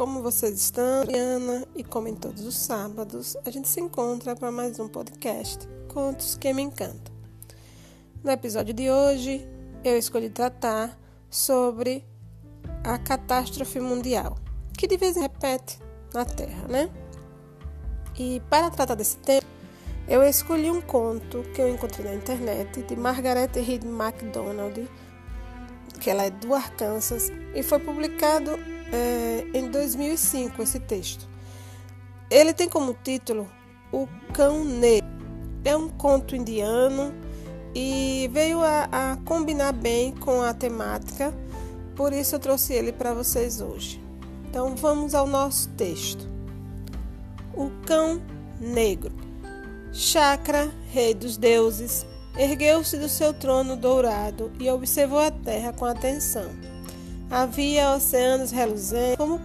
como vocês estão? Ana e como em todos os sábados, a gente se encontra para mais um podcast Contos que me encantam. No episódio de hoje, eu escolhi tratar sobre a catástrofe mundial, que de vez em repete na Terra, né? E para tratar desse tema, eu escolhi um conto que eu encontrei na internet de Margaret Reed MacDonald, que ela é do Arkansas, e foi publicado é, em 2005 esse texto. Ele tem como título O Cão Negro. É um conto indiano e veio a, a combinar bem com a temática, por isso eu trouxe ele para vocês hoje. Então vamos ao nosso texto. O Cão Negro. Chakra, rei dos deuses, ergueu-se do seu trono dourado e observou a terra com atenção. Havia oceanos reluzentes como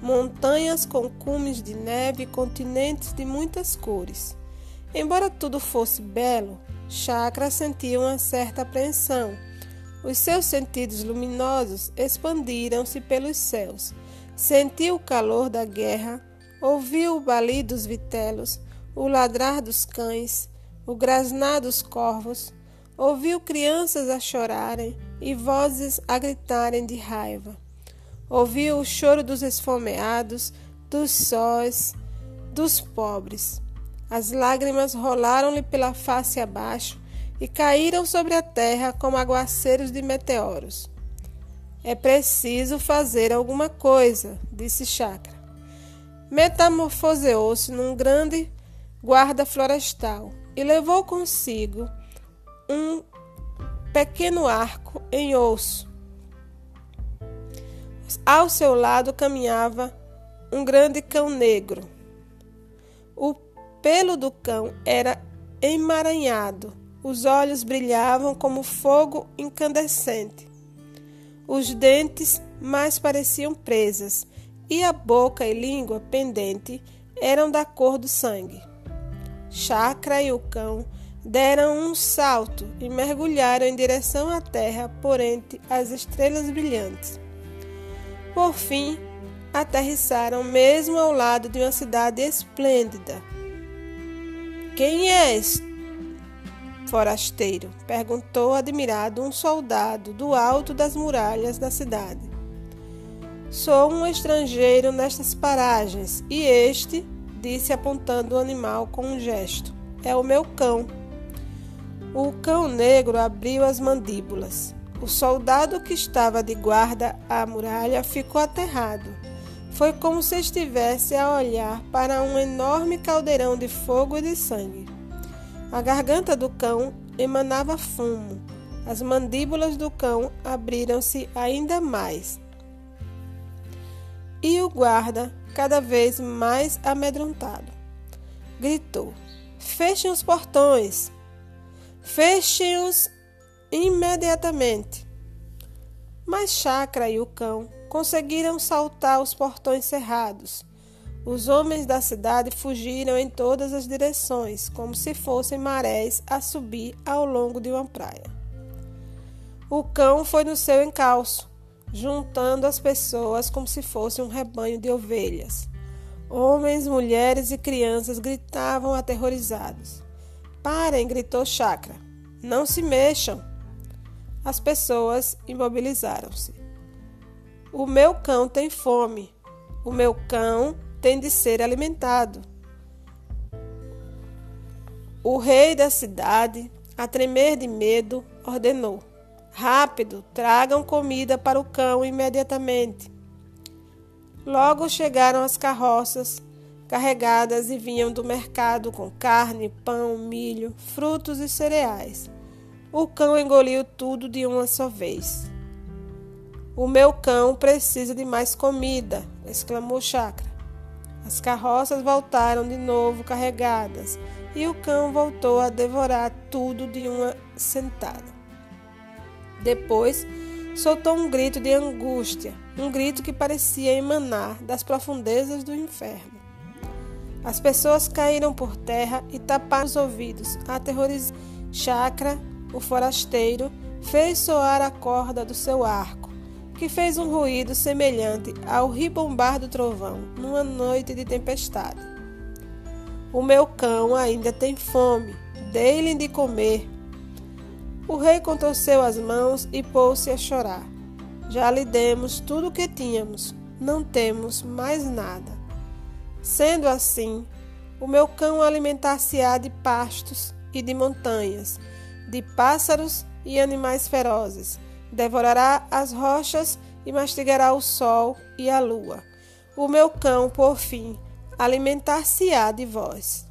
montanhas com cumes de neve e continentes de muitas cores. Embora tudo fosse belo, Chakra sentia uma certa apreensão. Os seus sentidos luminosos expandiram-se pelos céus. Sentiu o calor da guerra, ouviu o balir dos vitelos, o ladrar dos cães, o grasnar dos corvos, ouviu crianças a chorarem, e vozes a gritarem de raiva. Ouviu o choro dos esfomeados, dos sóis, dos pobres. As lágrimas rolaram-lhe pela face abaixo e caíram sobre a terra como aguaceiros de meteoros. É preciso fazer alguma coisa, disse Chakra. Metamorfoseou-se num grande guarda florestal e levou consigo um pequeno arco em osso. Ao seu lado caminhava um grande cão negro. O pelo do cão era emaranhado, os olhos brilhavam como fogo incandescente. Os dentes mais pareciam presas e a boca e língua pendente eram da cor do sangue. Chacra e o cão deram um salto e mergulharam em direção à terra por entre as estrelas brilhantes. Por fim, aterrissaram mesmo ao lado de uma cidade esplêndida. Quem és, forasteiro? perguntou admirado um soldado do alto das muralhas da cidade. Sou um estrangeiro nestas paragens, e este, disse apontando o animal com um gesto, é o meu cão. O cão negro abriu as mandíbulas. O soldado que estava de guarda à muralha ficou aterrado. Foi como se estivesse a olhar para um enorme caldeirão de fogo e de sangue. A garganta do cão emanava fumo. As mandíbulas do cão abriram-se ainda mais. E o guarda, cada vez mais amedrontado, gritou: Fechem os portões! Fechem-os imediatamente. Mas Chacra e o cão conseguiram saltar os portões cerrados. Os homens da cidade fugiram em todas as direções, como se fossem marés a subir ao longo de uma praia. O cão foi no seu encalço, juntando as pessoas como se fosse um rebanho de ovelhas. Homens, mulheres e crianças gritavam aterrorizados. Parem! gritou Chakra. Não se mexam. As pessoas imobilizaram-se. O meu cão tem fome. O meu cão tem de ser alimentado. O rei da cidade, a tremer de medo, ordenou: Rápido, tragam comida para o cão imediatamente. Logo chegaram as carroças carregadas e vinham do mercado com carne, pão, milho, frutos e cereais. O cão engoliu tudo de uma só vez. O meu cão precisa de mais comida, exclamou Chacra. As carroças voltaram de novo carregadas e o cão voltou a devorar tudo de uma sentada. Depois, soltou um grito de angústia, um grito que parecia emanar das profundezas do inferno. As pessoas caíram por terra e taparam os ouvidos, aterrorizados. Chacra, o forasteiro, fez soar a corda do seu arco, que fez um ruído semelhante ao ribombar do trovão numa noite de tempestade. O meu cão ainda tem fome, dei-lhe de comer. O rei contorceu as mãos e pôs-se a chorar. Já lhe demos tudo o que tínhamos, não temos mais nada. Sendo assim, o meu cão alimentar-se-á de pastos e de montanhas, de pássaros e animais ferozes devorará as rochas e mastigará o sol e a lua. O meu cão, por fim, alimentar-se-á de vós.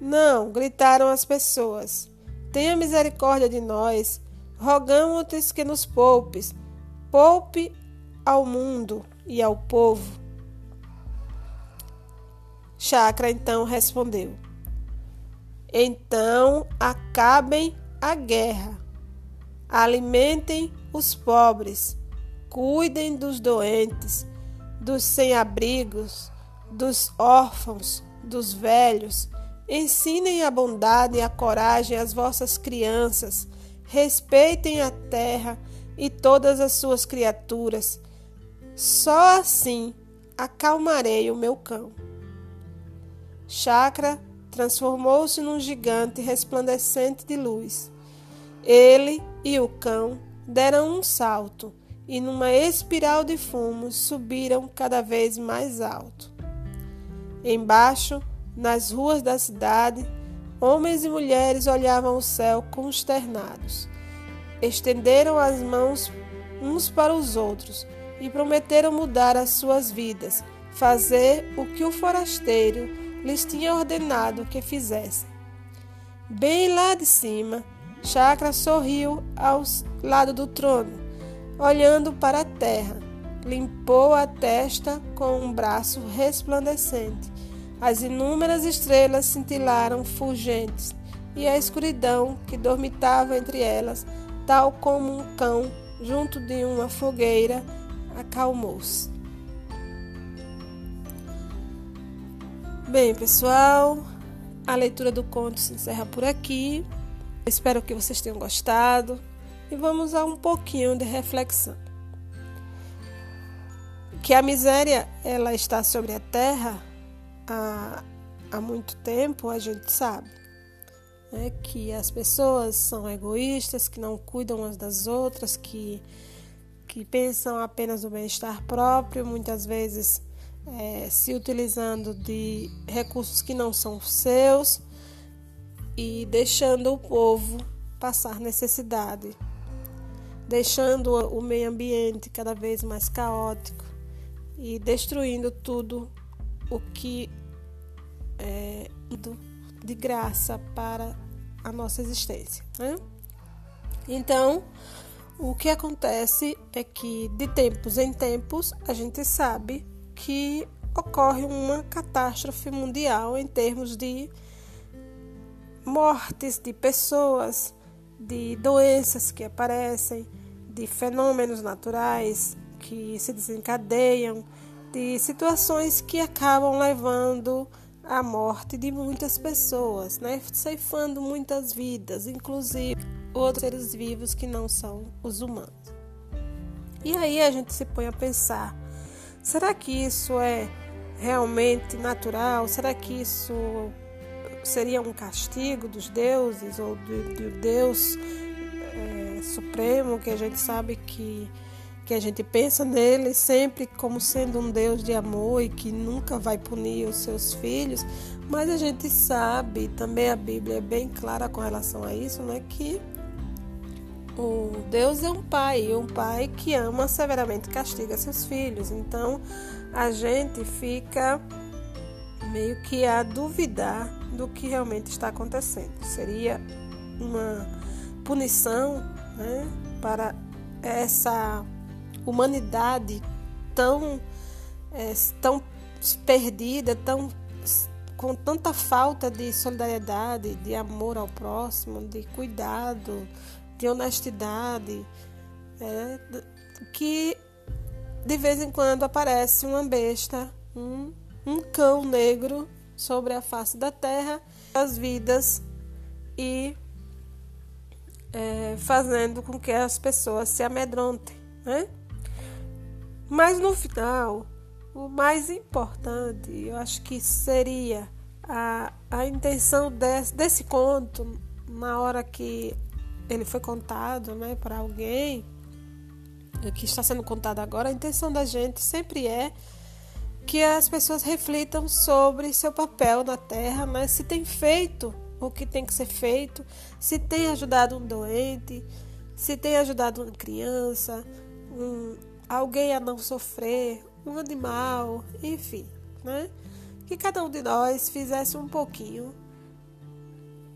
Não, gritaram as pessoas. Tenha misericórdia de nós. Rogamos-te que nos poupes. Poupe ao mundo e ao povo. Chacra então respondeu: Então acabem a guerra Alimentem os pobres, cuidem dos doentes, dos sem-abrigos, dos órfãos, dos velhos. Ensinem a bondade e a coragem às vossas crianças. Respeitem a terra e todas as suas criaturas. Só assim acalmarei o meu cão. Chakra transformou-se num gigante resplandecente de luz. Ele e o cão deram um salto e, numa espiral de fumos, subiram cada vez mais alto. Embaixo, nas ruas da cidade, homens e mulheres olhavam o céu consternados. Estenderam as mãos uns para os outros e prometeram mudar as suas vidas, fazer o que o forasteiro lhes tinha ordenado que fizessem. Bem lá de cima, Chakra sorriu ao lado do trono, olhando para a terra. Limpou a testa com um braço resplandecente. As inúmeras estrelas cintilaram fulgentes, e a escuridão que dormitava entre elas, tal como um cão junto de uma fogueira, acalmou-se. Bem, pessoal, a leitura do conto se encerra por aqui. Espero que vocês tenham gostado e vamos a um pouquinho de reflexão. Que a miséria ela está sobre a terra há, há muito tempo, a gente sabe. Né? Que as pessoas são egoístas, que não cuidam umas das outras, que, que pensam apenas no bem-estar próprio, muitas vezes é, se utilizando de recursos que não são seus e deixando o povo passar necessidade, deixando o meio ambiente cada vez mais caótico e destruindo tudo o que é de graça para a nossa existência. Né? Então, o que acontece é que de tempos em tempos a gente sabe que ocorre uma catástrofe mundial em termos de mortes de pessoas, de doenças que aparecem, de fenômenos naturais que se desencadeiam, de situações que acabam levando à morte de muitas pessoas, né? ceifando muitas vidas, inclusive outros seres vivos que não são os humanos. E aí a gente se põe a pensar: será que isso é realmente natural? Será que isso seria um castigo dos deuses ou do, do Deus é, supremo que a gente sabe que que a gente pensa nele sempre como sendo um Deus de amor e que nunca vai punir os seus filhos, mas a gente sabe, também a Bíblia é bem clara com relação a isso, né, que o Deus é um pai, um pai que ama severamente castiga seus filhos. Então, a gente fica meio que a duvidar do que realmente está acontecendo. Seria uma punição né, para essa humanidade tão, é, tão perdida, tão, com tanta falta de solidariedade, de amor ao próximo, de cuidado, de honestidade, é, que de vez em quando aparece uma besta, um um cão negro sobre a face da terra, as vidas e é, fazendo com que as pessoas se amedrontem, né? Mas no final, o mais importante, eu acho que seria a, a intenção desse, desse conto, na hora que ele foi contado né, para alguém, que está sendo contado agora, a intenção da gente sempre é que as pessoas reflitam sobre seu papel na Terra, né? se tem feito o que tem que ser feito, se tem ajudado um doente, se tem ajudado uma criança, um, alguém a não sofrer, um animal, enfim, né? Que cada um de nós fizesse um pouquinho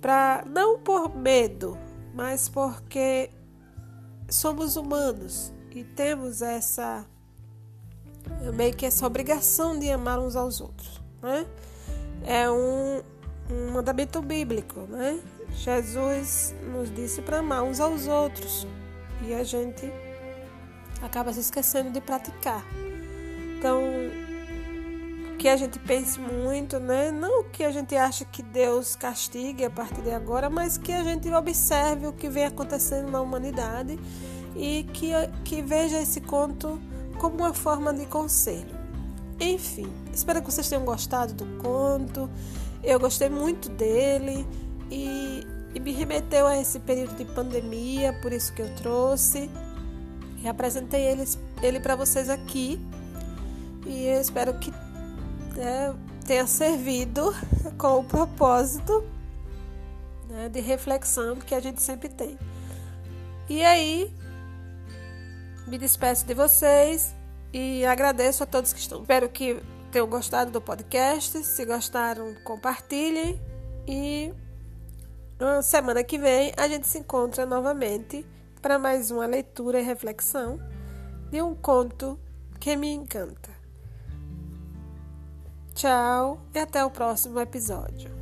para não por medo, mas porque somos humanos e temos essa meio que essa obrigação de amar uns aos outros, né? É um, um mandamento bíblico, né? Jesus nos disse para amar uns aos outros e a gente acaba se esquecendo de praticar. Então, que a gente pense muito, né? Não que a gente ache que Deus castigue a partir de agora, mas que a gente observe o que vem acontecendo na humanidade e que, que veja esse conto como uma forma de conselho. Enfim, espero que vocês tenham gostado do conto. Eu gostei muito dele e, e me remeteu a esse período de pandemia, por isso que eu trouxe e apresentei ele, ele para vocês aqui. E eu espero que né, tenha servido com o propósito né, de reflexão que a gente sempre tem. E aí, me despeço de vocês e agradeço a todos que estão. Espero que tenham gostado do podcast. Se gostaram, compartilhem. E na semana que vem a gente se encontra novamente para mais uma leitura e reflexão de um conto que me encanta. Tchau e até o próximo episódio.